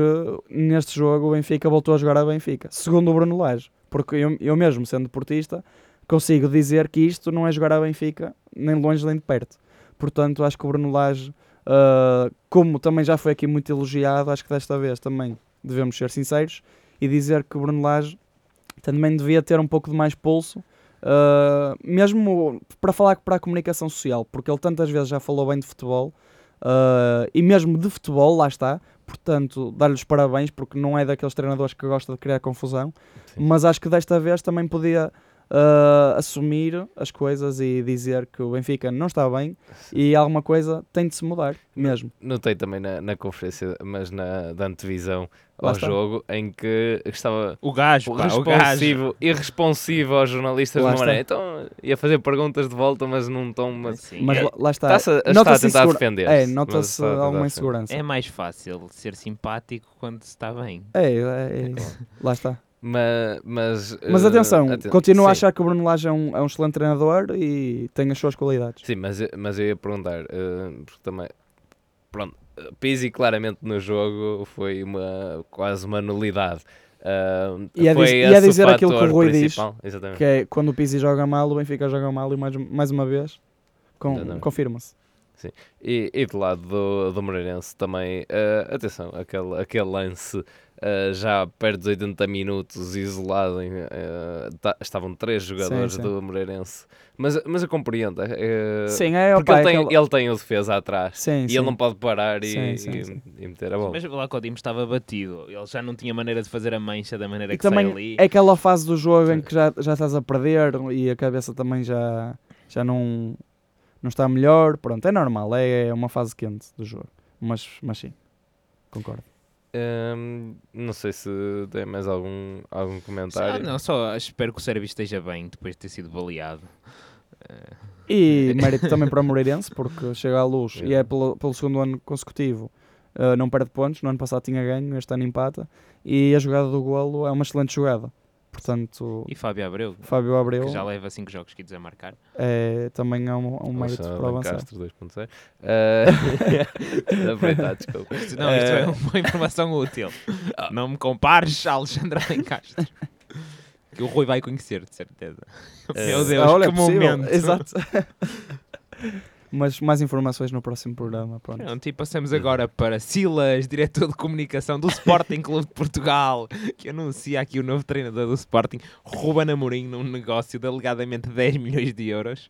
neste jogo o Benfica voltou a jogar a Benfica, segundo o Bruno Lage. Porque eu, eu mesmo, sendo portista, consigo dizer que isto não é jogar a Benfica nem longe nem de perto. Portanto, acho que o Bruno Lage, eh, como também já foi aqui muito elogiado, acho que desta vez também devemos ser sinceros e dizer que o Bruno Lage também devia ter um pouco de mais pulso, uh, mesmo para falar para a comunicação social, porque ele tantas vezes já falou bem de futebol uh, e mesmo de futebol, lá está. Portanto, dar-lhe os parabéns, porque não é daqueles treinadores que gosta de criar confusão,
Sim.
mas acho que desta vez também podia uh, assumir as coisas e dizer que o Benfica não está bem e alguma coisa tem de se mudar mesmo.
Notei também na, na conferência, mas na da antevisão
Lá
ao
está.
jogo, em que estava
O gajo, pá, o gajo.
responsivo, irresponsivo aos jornalistas
Lá
de
está.
maneira. Então ia fazer perguntas de volta, mas num tom. Mas
Mas
é,
lá, está.
está-se a, está a tentar
insegura-
defender.
É, nota-se alguma
insegurança.
insegurança.
é mais fácil ser simpático quando se está bem.
É, é, é isso. [laughs] Lá está.
Mas, mas,
Mas
eh,
atenção,
aten-
continuo a
sim.
achar que o Bruno Lage é um, é um excelente treinador e tem as suas qualidades.
Sim, mas, eu- mas eu ia perguntar, eh, porque também, pronto, eh, Pizzi claramente no jogo foi uma, quase uma nulidade. Ah,
E
foi
diz- e é dizer aquilo que o Rui diz,
principal, Exatamente.
Que é quando o Pizzi joga mal, o Benfica joga mal e mais, mais uma vez confirma-se.
E, e do lado do, do Moreirense também, eh, atenção, aquele, aquele lance eh, já perto dos 80 minutos, isolado, em, ta- estavam três jogadores
sim.
do Moreirense, mas, mas eu compreendo, eh,
Sim, é,
porque
opa,
ele,
é
tem,
aquela-
ele tem o defesa atrás
Sim,
e
sim.
ele não pode parar e,
Sim, sim,
e-
sim.
e meter a bola.
Mas lá que o Dimo estava batido. Ele já não tinha maneira de fazer a mancha da maneira
E
que sai
também
ali.
é aquela fase do jogo em
Sim.
que já, já estás a perder e a cabeça também já, já não, não está melhor. Pronto, é normal, é uma fase quente do jogo. Mas, mas sim, concordo.
Hum, não sei se tem mais algum, algum
Só,
comentário.
não, só espero que o Sérvio esteja bem depois de ter sido baleado. Eh,
E [laughs] mérito também para o Moreirense, porque chega à luz e é pelo, pelo segundo ano consecutivo. uh, não perde pontos, no ano passado tinha ganho, este ano empata. E a jogada do golo é uma excelente jogada. Portanto,
e Fábio Abreu,
Fábio Abreu
que já leva 5 jogos seguidos a marcar.
é, também é um, um mérito para avançar.
Castro 2.0. Uh, [laughs] aproveitar, [laughs] desculpa.
Isto- Não, isto é
Eh,
uma informação [laughs] útil. Não me compares a Alexandre Alencastro. Que o Rui vai conhecer, de certeza.
Eh,
Meu Deus,
Ah, olha,
que
é
momento.
Exato. Mas mais informações no próximo programa. Pronto.
Pronto, e passamos agora para Silas, diretor de comunicação do Sporting Clube de Portugal, que anuncia aqui o novo treinador do Sporting, Ruben Amorim, num negócio de alegadamente 10 milhões de euros.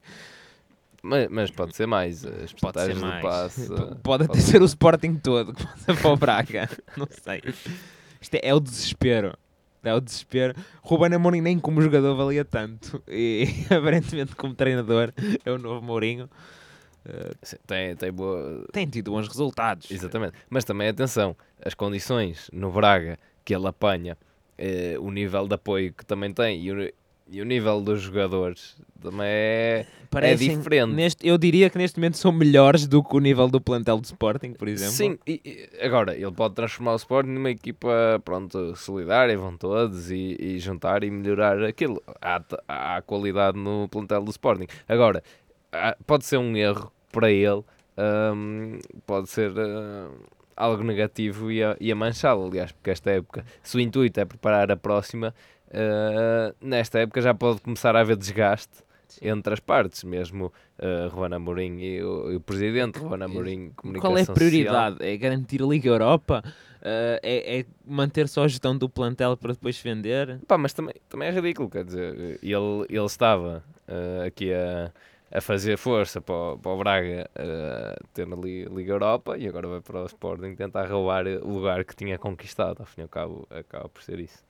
Mas, mas pode ser mais. As
Pode ser mais.
passe.
P-
uh,
Pode até ser o Sporting todo [laughs] que passa para o Braga. Não sei. Isto é, é o desespero. É o desespero. Ruben Amorim nem como jogador valia tanto. E [laughs] aparentemente como treinador é o novo Mourinho.
Tem, tem boa.
tem tido bons resultados.
Exatamente. Mas também atenção, as condições no Braga que ele apanha, eh, o nível de apoio que também tem e o, e o nível dos jogadores também é,
Parecem-
diferente.
Neste, eu diria que neste momento são melhores do que o nível do plantel do Sporting, por exemplo.
Sim, e, e agora ele pode transformar o Sporting numa equipa pronto, solidária, vão todos e, e juntar e melhorar aquilo. Há, há qualidade no plantel do Sporting. Agora, pode ser um erro para ele, hum, pode ser hum, algo negativo e a, e a manchá-lo, aliás, porque esta época, se o intuito é preparar a próxima, uh, nesta época já pode começar a haver desgaste entre as partes, mesmo uh, Ruben Amorim e o, e o presidente, Ruben Amorim, comunicação
Qual é a
social.
prioridade? É garantir a Liga Europa? Eh, é, é manter só a gestão do plantel para depois vender?
Pá, mas também, também é ridículo, quer dizer, ele, ele estava uh, aqui a, a fazer força para o, para o Braga uh, ter na Li- Liga Europa e agora vai para o Sporting tentar roubar o lugar que tinha conquistado, ao fim e ao cabo acaba por ser isso.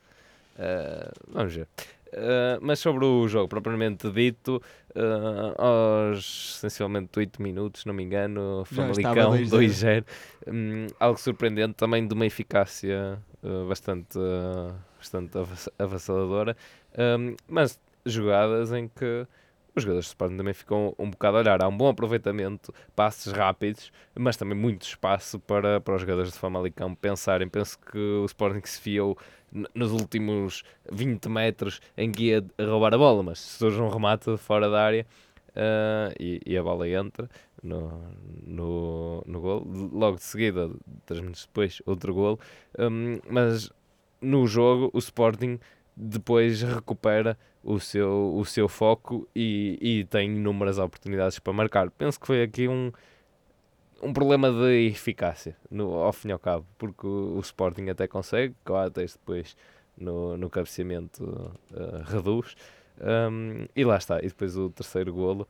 Uh, vamos ver. Uh, mas sobre o jogo propriamente dito, uh, aos essencialmente 8 minutos, não me engano, Famalicão
estava 2-0.
2-0. Hum, algo surpreendente também de uma eficácia uh, bastante, bastante avass- avassaladora, Hum, mas jogadas em que os jogadores do Sporting também ficam um bocado a olhar. Há um bom aproveitamento, passes rápidos, mas também muito espaço para, para os jogadores de Famalicão pensarem. Penso que o Sporting se fiou nos últimos 20 metros em que ia roubar a bola, mas surge um remate fora da área ah, e, e a bola entra no, no, no gol. Logo de seguida, três minutos depois, outro gol. Hum, mas no jogo, o Sporting depois recupera o seu, o seu foco e, e tem inúmeras oportunidades para marcar. Penso que foi aqui um, um problema de eficácia, no, ao fim e ao cabo, porque o, o Sporting até consegue, Coates depois no, no cabeceamento eh, reduz, Um, e lá está. E depois o terceiro golo,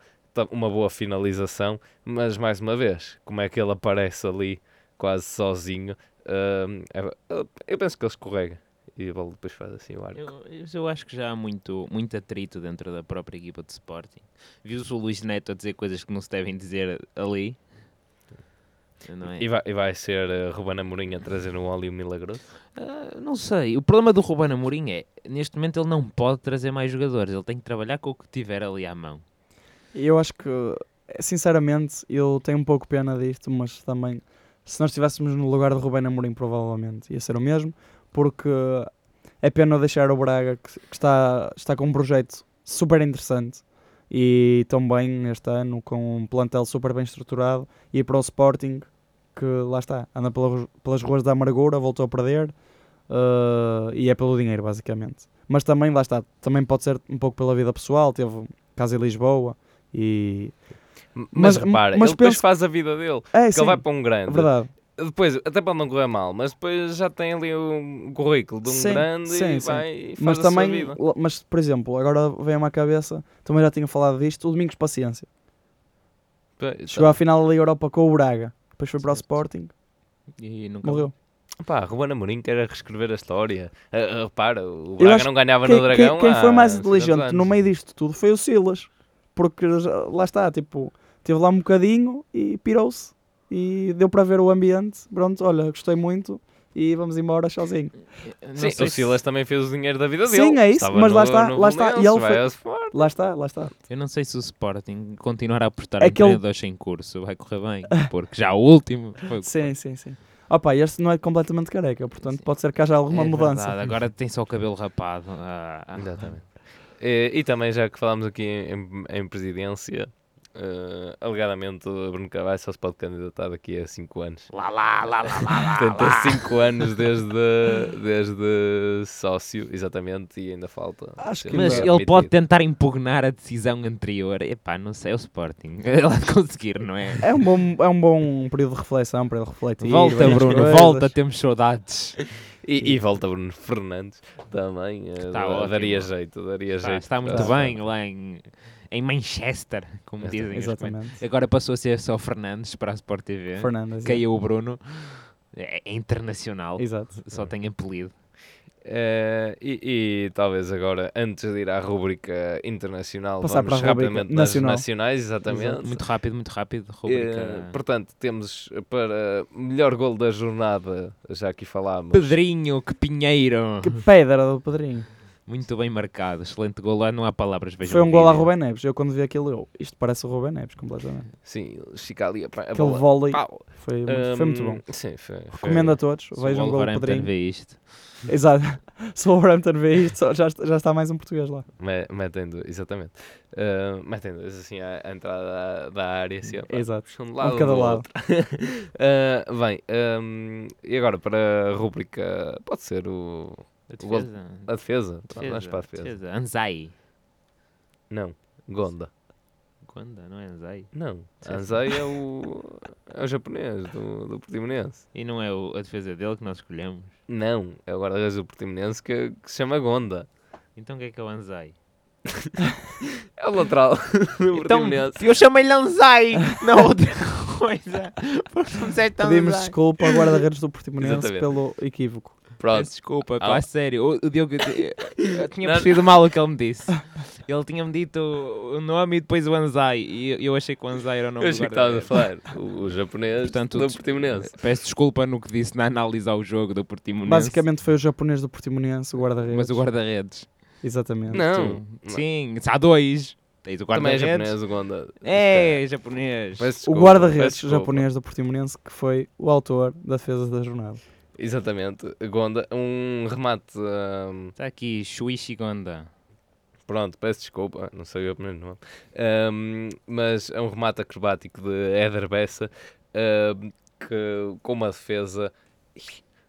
uma boa finalização, mas mais uma vez, como é que ele aparece ali quase sozinho, um, é- eu penso que ele escorrega e a bola depois faz assim o arco.
Eu, eu- acho que já há muito, muito atrito dentro da própria equipa de Sporting. Viu-se o Luís Neto a dizer coisas que não se devem dizer ali. Não, é?
E vai, e vai ser uh, Ruben Amorim a trazer um óleo milagroso?
Ah, não sei. O problema do Ruben Amorim é, neste momento ele não pode trazer mais jogadores. Ele tem que trabalhar com o que tiver ali à mão.
Eu acho que, sinceramente, eu tenho um pouco pena disto, mas também, se nós estivéssemos no lugar de Rubén Amorim, provavelmente ia ser o mesmo, porque é pena deixar o Braga, que, que está, está com um projeto super interessante e também este ano com um plantel super bem estruturado, e para o Sporting, que lá está, anda pela- pelas ruas da amargura, voltou a perder, eh, e é pelo dinheiro, basicamente. Mas também, lá está, também pode ser um pouco pela vida pessoal, teve casa em Lisboa, e Mas-
Mas, repara,
mas
ele depois
penso-
faz a vida dele.
É,
que
sim,
ele vai para um
é
grande.
verdade.
Depois, até pode não correr mal, mas depois já tem ali um currículo de um
Sim,
grande
sim,
e
sim.
vai e faz
Mas
a sua
também, mas por exemplo, agora vem-me à cabeça, também já tinha falado disto, o Domingos Paciência.
Pois,
Chegou à
então,
final da Liga Europa com o Braga, depois foi para o. Sporting,
E nunca
morreu.
Pá, Ruben Amorim quer reescrever a história. Ah, repara, o
Eu
Braga não ganhava
Quem,
no Dragão
quem- quem foi mais
50
inteligente no meio disto tudo foi o Silas, porque lá está, tipo, teve lá um bocadinho e pirou-se e deu para ver o ambiente. Pronto, olha, gostei muito e vamos embora sozinho.
Sim, o
se-
Silas também fez o dinheiro da vida
Sim,
dele.
é isso,
Estava
mas lá
no-
está,
no
lá está, e ele foi-. Lá está, lá está.
Eu não sei se o Sporting continuar a apostar
É
em treinadores curso vai correr bem, [laughs] porque já o último foi o
Sim, sim, sim. Opa, este não é completamente careca, portanto pode ser que haja alguma
É
mudança.
verdade, Agora tem só o cabelo rapado. Ah, ah.
Exatamente. E, e também, já que falámos aqui em, em presidência, eh, alegadamente o Bruno Carvalho só se pode candidatar daqui a 5 anos.
Lá, lá, lá, lá, lá, lá.
5 anos desde, desde sócio, exatamente, e ainda falta.
Acho que
Mas ele
admitido.
pode tentar impugnar a decisão anterior. Epá, não sei, é o Sporting. [laughs] Ele de conseguir, não é?
É um bom, é um bom período de reflexão para ele refletir.
Volta, Bruno,
coisas.
volta, temos saudades.
E, e volta Bruno Fernandes também. eh,
Está ótimo.
daria jeito, daria
Está,
jeito.
está muito bem lá em, em Manchester, como
Esta-
dizem.
Exatamente.
Agora passou a ser só Fernandes para a Sport TV.
Fernandes.
Caiu o Bruno. É, é internacional.
Exato.
Só tem apelido.
Eh, e, e talvez agora, antes de ir à rubrica internacional,
Passar
vamos
para a rubrica
rapidamente
nacional.
nas nacionais, exatamente.
Muito rápido, muito rápido.
Eh,
Rubrica.
portanto, temos para melhor gol da jornada, já aqui falámos.
Pedrinho, que pinheiro.
Que pedra do Pedrinho.
Muito bem marcado. Excelente gol. Lá não há palavras. vejam
Foi um gol a. Rubén Neves. Eu quando vi aquilo, eu, isto parece o Rubén Neves completamente.
Sim, fica ali a, a
Aquele
bola.
vôlei foi, muito- foi muito
Hum,
bom.
Sim, foi. foi-
Recomendo a todos. Vejam o gol do Pedrinho.
vê isto. [laughs]
Exato. Se o Wolverhampton vê isto, já, está- já está mais um português lá.
Me- Metem dois, exatamente. Uh, metem dois assim à, à entrada da, da área, assim, pá,
Exato. Um
lado
de cada
do
lado.
Uh, [laughs] bem, um, e agora para a rubrica, pode ser o,
A defesa.
a defesa? Pronto, vamos
Defesa.
para a defesa.
defesa. Anzai.
Não, Gonda.
Gonda, não é Anzai?
Não,
Sim.
Anzai é o, é o japonês do, do Portimonense.
E não é o- a defesa dele que nós escolhemos.
Não, é o guarda-redes do Portimonense que, que se chama Gonda.
Então o que é que é o Anzai? [laughs]
É o lateral do
Então,
Portimonense.
eu chamei-lhe Anzai, não outra coisa. [laughs] Porque não tão
Pedimos desculpa ao guarda-redes do Portimonense
Exatamente.
pelo equívoco.
Pronto,
Peço desculpa,
Ah.
pá, a sério. O, o Diogo, eu, eu tinha [laughs]
Não.
percebido mal o que ele me disse. Ele tinha-me dito o nome e depois o Anzai. E eu, eu achei que o Anzai era o nome
eu
do
achei que estavas a
guarda-redes.
falar o, o japonês
Portanto,
do Portimonense.
Peço desculpa no que disse na análise ao jogo do Portimonense.
Basicamente foi o japonês do Portimonense, o guarda-redes.
Mas o guarda-redes.
Exatamente.
Não,
Tu- Sim, há dois. Tens o
também é
guarda-redes.
japonês o Gonda.
É, japonês.
Peço
O
desculpa,
guarda-redes
peço desculpa.
japonês do Portimonense que foi o autor da defesa da jornada.
Exatamente, Gonda, um remate. ahm,
Está aqui, Shuichi Gonda.
pronto, peço desculpa, não sei o primeiro nome. Ahm, mas é um remate acrobático de Éder Bessa ahm, que, com uma defesa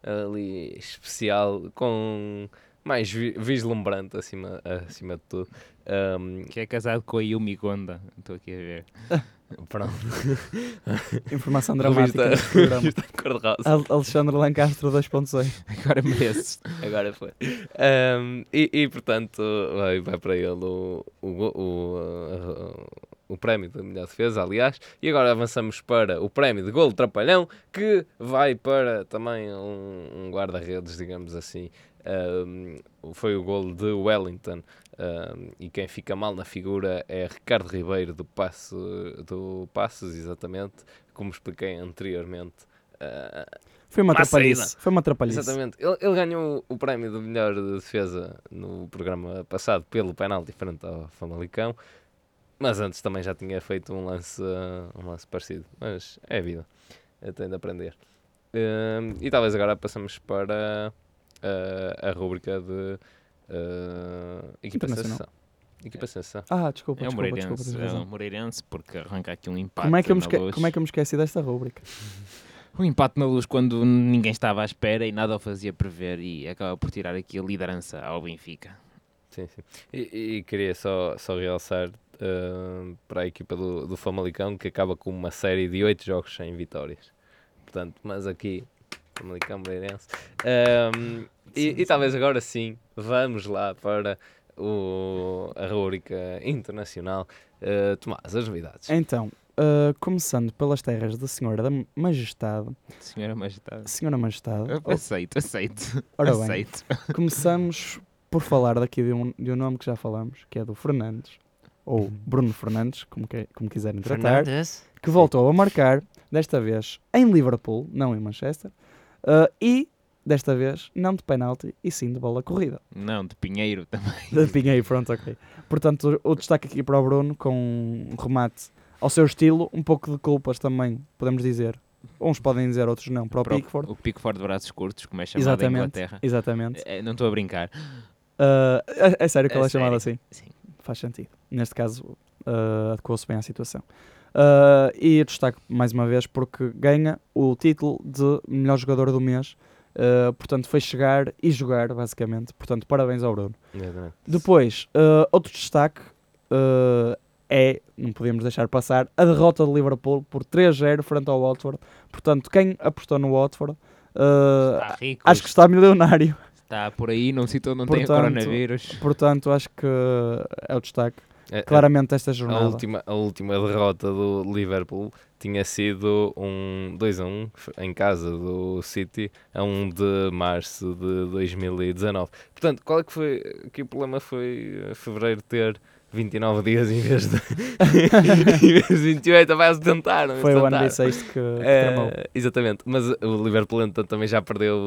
ali especial, com mais vi- vislumbrante acima, acima de tudo. Ahm,
Que é casado com a Yumi Gonda. Estou aqui a ver. [laughs]
pronto, [laughs]
Informação dramática [laughs]
Revista- cor-de-rosa.
Al- Alexandre Lancastro 2.6.
Agora mereces.
Agora foi. Ahm, e, e, portanto, vai, vai para ele o, o, o, o prémio da melhor defesa, aliás. E agora avançamos para o prémio de gol trapalhão, que vai para também um, um guarda-redes, digamos assim. Foi o gol de Wellington. e quem fica mal na figura é Ricardo Ribeiro do, passe, do Passos, exatamente, como expliquei anteriormente. Ah,
Foi uma atrapalhice. Foi uma atrapalhice.
Exatamente. Ele, ele ganhou o prémio de melhor defesa no programa passado pelo penalti frente ao Famalicão. Mas antes também já tinha feito um lance, uh, um lance parecido. Mas é vida. Eu tenho de aprender. Um, e talvez agora passamos para uh, a rúbrica de uh, equipa sensação. Equipa sensação.
Ah, desculpa,
É um
desculpa, desculpa.
Moreirense.
tens
É um Moreirense porque arranca aqui um empate.
Como é, que eu me esque-
luz.
como é que eu me esqueci desta rúbrica? [laughs]
Um empate na luz quando ninguém estava à espera e nada o fazia prever e acaba por tirar aqui a liderança ao Benfica.
Sim, sim. E, e queria só, só realçar uh, para a equipa do, do Famalicão que acaba com uma série de 8 jogos sem vitórias. Portanto, mas aqui, Famalicão Moreirense. Um, e, e talvez agora sim, vamos lá para o, a rubrica internacional. Uh, Tomás, as novidades.
Então, ah, começando pelas terras da Senhora da Majestade.
Senhora Majestade.
Senhora Majestade.
Eu
oh,
Aceito, aceito.
ora bem,
aceito.
começamos por falar daqui de um, de um nome que já falamos, que é do Fernandes. Ou Bruno Fernandes, como, que- como quiserem tratar. que voltou a marcar, desta vez em Liverpool, não em Manchester, ah, e desta vez não de penalti, e sim de bola corrida.
Não, de Pinheiro também.
De Pinheiro, pronto, ok. Portanto, o destaque aqui para o Bruno, com um remate ao seu estilo, um pouco de culpas também, podemos dizer. Uns podem dizer, outros não, para o
Para o-
Pickford.
O Pickford de braços curtos, como é chamado em
Exatamente,
Inglaterra.
exatamente.
É, não estou a brincar.
Ah, é, é sério que
É
ele é chamado assim?
Sim.
Faz sentido. Neste caso, ah, adequou-se bem à situação. Ah, e eu destaco mais uma vez porque ganha o título de melhor jogador do mês. Ah, portanto, foi chegar e jogar, basicamente. Portanto, parabéns ao Bruno.
Exatamente.
Depois, ah, outro destaque é, não podíamos deixar passar, a derrota de Liverpool por 3-0 frente ao Watford. Portanto, quem apostou no Watford, acho que está milionário.
Está por aí, sítio onde não tem
Portanto,
coronavírus.
Portanto, acho que é o destaque.
A- a-
claramente esta
A
jornada.
última, a última derrota do Liverpool tinha sido um 2 a 1 em casa do City a 1 de março de 2019. Portanto, qual é que foi que o problema foi eh, fevereiro ter 29 [laughs] dias em vez de, em vez de 28, vai-se tentar.
Foi o ano
tentar.
bissexto que, que
É, exatamente, mas o Liverpool então, também já perdeu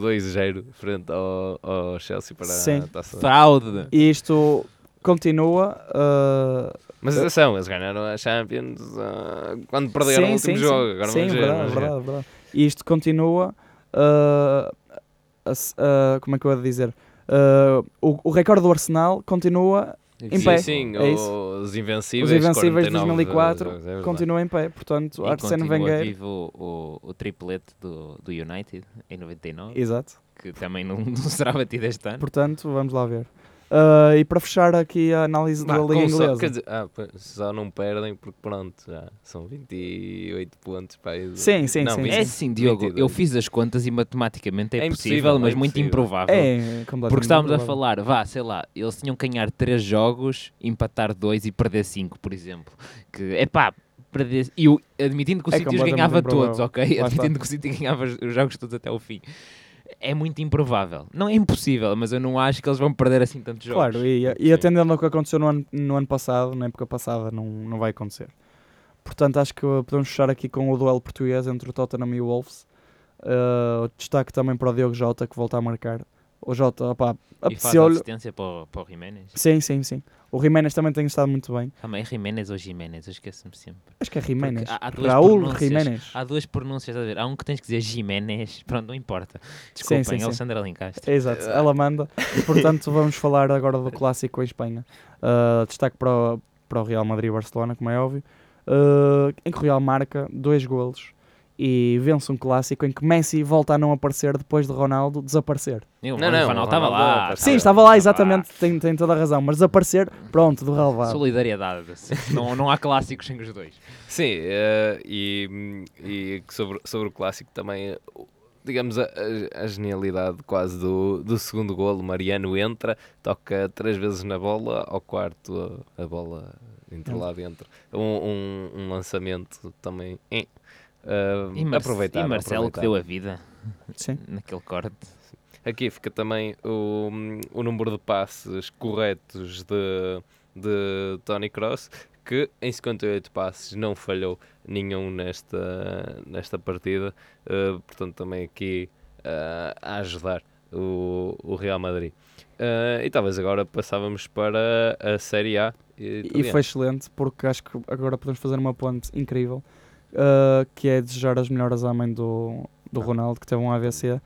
2-0 frente ao, ao Chelsea para
Sim.
a taça.
Fraude.
E isto continua. uh,
Mas atenção, eles ganharam a Champions ah, quando perderam
sim,
o último
sim,
jogo. Agora
sim
vamos ver,
verdade,
ver.
verdade, verdade. E isto continua. uh, a uh, como é que eu ia dizer? Uh, o, o recorde do Arsenal continua, Em
sim,
pé.
sim,
É
os Invencíveis.
os Invencíveis de
49
2004
jogos, é verdade.
continua em pé. Portanto,
E
Arsene Wenger.
vivo o, o triplete do, do United em 99,
Exato.
que também não, [laughs] não será batido este ano.
Portanto, vamos lá ver. Uh, e para fechar aqui a análise
Bah,
da Liga
só-
Inglesa.
quer dizer, ah, só não perdem porque pronto, já são 28 pontos para aí.
Sim, sim,
não,
sim,
20,
É assim, Diogo,
22.
eu fiz as contas e matematicamente é,
É
impossível,
impossível,
mas
é
muito improvável.
É, completamente.
Porque estávamos a
improvável.
falar, vá, sei lá, eles tinham que ganhar 3 jogos, empatar 2 e perder 5, por exemplo. Que, é pá, perder... E o- admitindo que o
É
City ganhava todos, ok?
Lá
admitindo que o City [laughs] ganhava os os jogos todos até o fim. É muito improvável. Não é impossível, mas eu não acho que eles vão perder assim tantos jogos.
Claro, e, e
Sim.
atendendo ao que aconteceu no ano, no ano passado, na época passada, não, não vai acontecer. Portanto, acho que podemos fechar aqui com o duelo português entre o Tottenham e o Wolves. Uh, destaque também para o Diogo Jota, que volta a marcar. O Jota,
E a
apeteceu-lhe.
assistência para, o- para o Jiménez.
Sim, sim, sim. O Jiménez também tem estado muito bem.
Também Jiménez ou Jiménez, eu esqueço-me sempre.
Acho que é Jiménez.
há- há duas
Raul
pronúncias.
Jiménez.
Há duas pronúncias, estás a ver? Há um que tens que dizer Jiménez, pronto, não importa. Desculpem,
sim, sim.
Alexandre Alencastre.
Exato, ela manda. E portanto, [laughs] vamos falar agora do clássico em Espanha. Uh, destaque para o, para o Real Madrid e Barcelona, como é óbvio. Uh, em que o Real marca dois golos e vence um clássico em que Messi volta a não aparecer depois de Ronaldo desaparecer.
Eu,
Não,
o
não,
Ronaldo estava lá.
Sim, estava lá, exatamente, tem, tem toda a razão, mas desaparecer, pronto, do relevado.
Solidariedade. não, não há clássicos sem os dois.
Sim, eh, e, e sobre, sobre o clássico também, digamos, a, a- genialidade quase do, do segundo golo. Mariano entra, toca três vezes na bola, ao quarto a, a bola entra lá dentro. Um, um, um lançamento também eh, eh,
E, e Marcelo que deu a vida
Sim.
naquele corte.
Aqui fica também o, o número de passes corretos de, de Tony Cross, que em 58 passes não falhou nenhum nesta, nesta partida. eh, portanto, também aqui eh, a ajudar o, o Real Madrid. Eh, e talvez agora passávamos para a Série A.
E foi excelente, porque acho que agora podemos fazer uma ponte incrível, uh, que é desejar as melhoras à mãe do, do Ronaldo, que teve um AVC.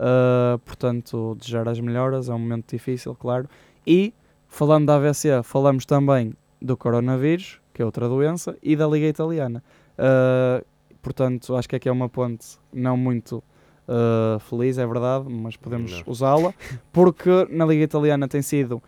Uh, portanto, desejar as melhoras, é um momento difícil, claro. E, falando da AVC, falamos também do coronavírus, que é outra doença, e da Liga Italiana. Uh, portanto, acho que aqui é uma ponte não muito uh, feliz, é verdade, mas podemos usá-la, [laughs] porque na Liga Italiana tem sido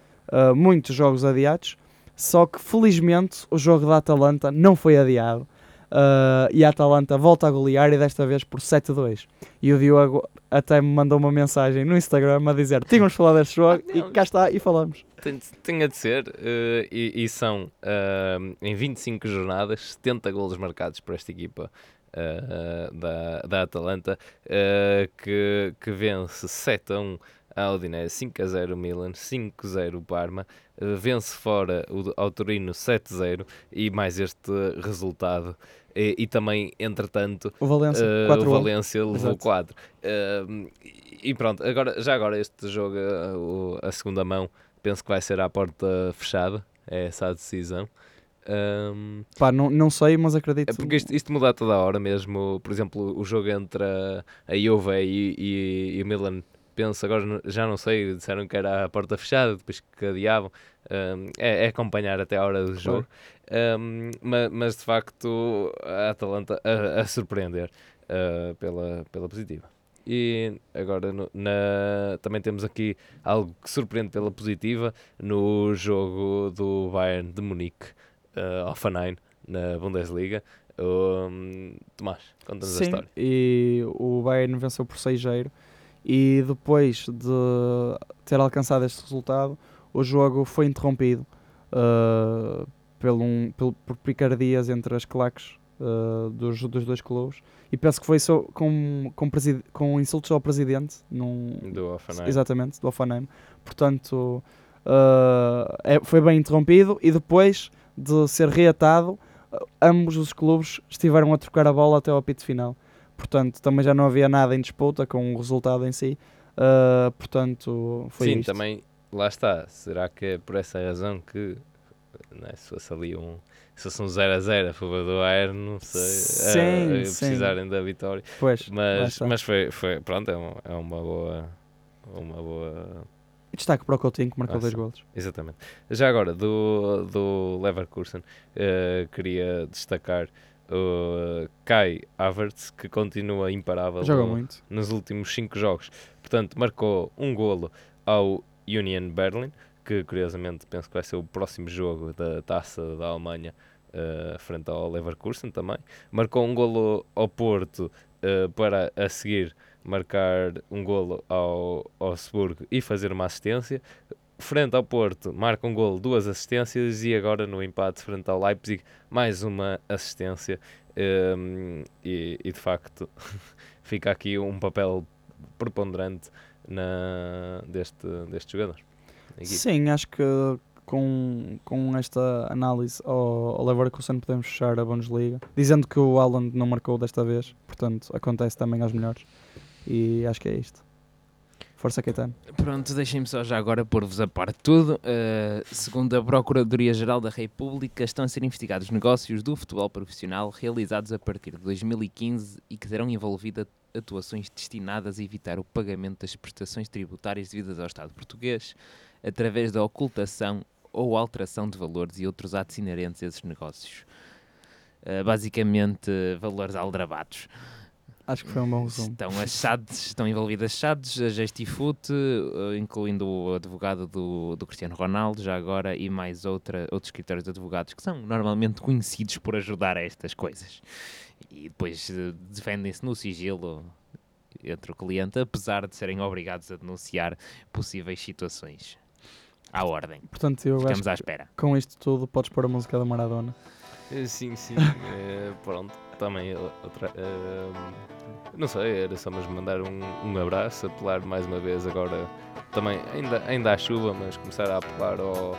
muitos jogos adiados, só que felizmente o jogo da Atalanta não foi adiado. Uh, e a Atalanta volta a golear e desta vez por 7-2. E o Diogo até me mandou uma mensagem no Instagram a dizer: Tínhamos falado deste jogo
Ah,
e cá está, e falamos.
Tem, tinha de ser, eh, e, e são eh, em 25 jornadas 70 golos marcados por esta equipa eh, da, da Atalanta, que, que vence 7 a 1 ao Udinese, 5 a 0 Milan, 5 a 0 Parma, vence fora o, ao Torino 7 a 0 e mais este resultado. E, e também, entretanto,
O Valência,
Uh,
4
o Valência levou
Exato.
4. Uh, e e pronto, agora, já agora este jogo, uh, o- a segunda mão, penso que vai ser à porta fechada. É essa a decisão. Um,
Pá, não, não sei, mas acredito.
é porque isto, isto muda a toda a hora mesmo. Por exemplo, o jogo entre a, a Juve e, e, e o Milan, penso agora, já não sei, disseram que era à porta fechada, depois que adiavam. Um, é, é acompanhar até a hora do jogo. Um, ma- mas, de facto, a Atalanta a, a surpreender uh, pela, pela positiva. E agora no- na, também temos aqui algo que surpreende pela positiva no jogo do Bayern de Munique, uh, Offenheim, na Bundesliga. Um, Tomás, conta-nos a história.
e o Bayern venceu por 6-0 e depois de ter alcançado este resultado, o jogo foi interrompido uh, pelo, um- pelo- por picardias entre as claques uh, dos, dos dois clubes. E penso que foi só com, com, com insultos ao presidente. Num,
Do Offenheim.
Exatamente, do Offenheim. Portanto, uh, é- foi bem interrompido e depois de ser reatado, ambos os clubes estiveram a trocar a bola até ao apito final. Portanto, também já não havia nada em disputa com o resultado em si. Uh, portanto, foi
Sim,
isto.
também, lá está. Será que é por essa razão que né, se fosse ali um. Se fosse um 0 a 0 a favor do Air, não sei.
Sim,
a- a
sim.
precisarem da vitória.
Pois,
Mas, mas foi, foi. Pronto, é, um- é uma boa. Uma boa.
Destaque para o Coutinho que marcou
Ah,
dois
sim.
golos.
Exatamente. Já agora, do, do Leverkusen, eh, queria destacar o Kai Havertz, que continua imparável no- nos últimos 5 jogos. Portanto, marcou um golo ao Union Berlin, que curiosamente penso que vai ser o próximo jogo da taça da Alemanha eh, frente ao Leverkusen também. Marcou um golo ao Porto eh, para a seguir marcar um golo ao Augsburgo e fazer uma assistência. Frente ao Porto, marca um golo, duas assistências e agora no empate frente ao Leipzig, mais uma assistência. Um, e, e de facto [laughs] fica aqui um papel preponderante na, deste, deste jogador.
Sim, acho que com, com esta análise ao, ao Leverkusen podemos fechar a Bundesliga. Dizendo que o Haaland não marcou desta vez, portanto acontece também aos melhores. E acho que é isto. Força Caetano.
Pronto, deixem-me só já agora pôr-vos a par de tudo. Uh, segundo a Procuradoria-Geral da República, estão a ser investigados negócios do futebol profissional realizados a partir de 2015 e que terão envolvido atuações destinadas a evitar o pagamento das prestações tributárias devidas ao Estado português através da ocultação ou alteração de valores e outros atos inerentes a esses negócios. Uh, basicamente, valores aldrabados.
Acho que foi um bom resumo.
Estão as SADs, estão envolvidas SADs, a Gestifute, eh, incluindo o advogado do, do Cristiano Ronaldo, já agora, e mais outra, outros escritórios de advogados que são normalmente conhecidos por ajudar a estas coisas. E depois eh, defendem-se no sigilo entre o cliente, apesar de serem obrigados a denunciar possíveis situações. À ordem.
Portanto, eu acho
Ficamos à
que
espera.
com isto tudo podes pôr a música da Maradona.
Eh, Sim, sim. eh, pronto, também outra. eh, não sei, era só mesmo mandar um, um abraço, apelar mais uma vez agora. Também, ainda, ainda há chuva, mas começar a apelar ao,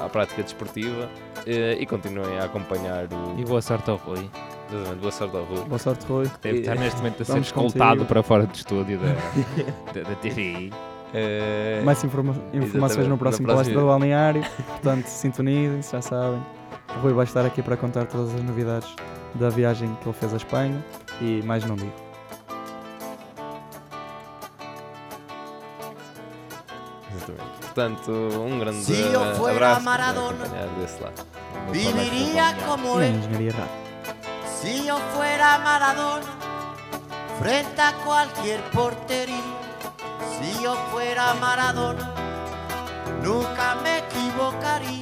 à prática desportiva eh, e continuem a acompanhar o.
E boa sorte ao Rui.
Exatamente, boa sorte ao Rui.
Boa sorte, Rui.
Deve estar neste momento a ser escoltado para fora do estúdio da, [laughs] da, da TVI.
Eh,
Mais informa- informações no próximo
no
palestra do
próximo-
balneário. Portanto, sintonizem-se, já sabem. O Rui vai estar aqui para contar todas as novidades da viagem que ele fez à Espanha e mais não digo.
Exatamente. Portanto, um grande
Si fuera
abraço.
Maradona,
acompanhar desse lado.
Viviría como él.
engenharia rápida.
Si yo fuera Maradona, frente a cualquier portería. Si yo fuera Maradona, nunca me equivocaría.